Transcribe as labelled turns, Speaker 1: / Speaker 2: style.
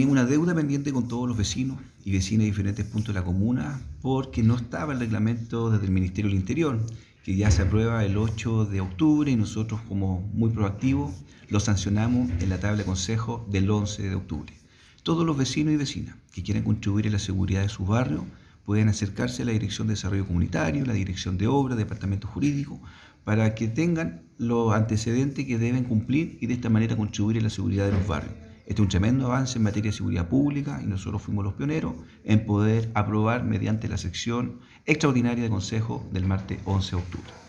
Speaker 1: teníamos una deuda pendiente con todos los vecinos y vecinas de diferentes puntos de la comuna porque no estaba el reglamento desde el Ministerio del Interior, que ya se aprueba el 8 de octubre y nosotros como muy proactivos lo sancionamos en la tabla de consejo del 11 de octubre. Todos los vecinos y vecinas que quieran contribuir a la seguridad de sus barrios pueden acercarse a la Dirección de Desarrollo Comunitario, la Dirección de Obras, Departamento Jurídico, para que tengan los antecedentes que deben cumplir y de esta manera contribuir a la seguridad de los barrios. Este es un tremendo avance en materia de seguridad pública y nosotros fuimos los pioneros en poder aprobar mediante la sección extraordinaria de Consejo del martes 11 de octubre.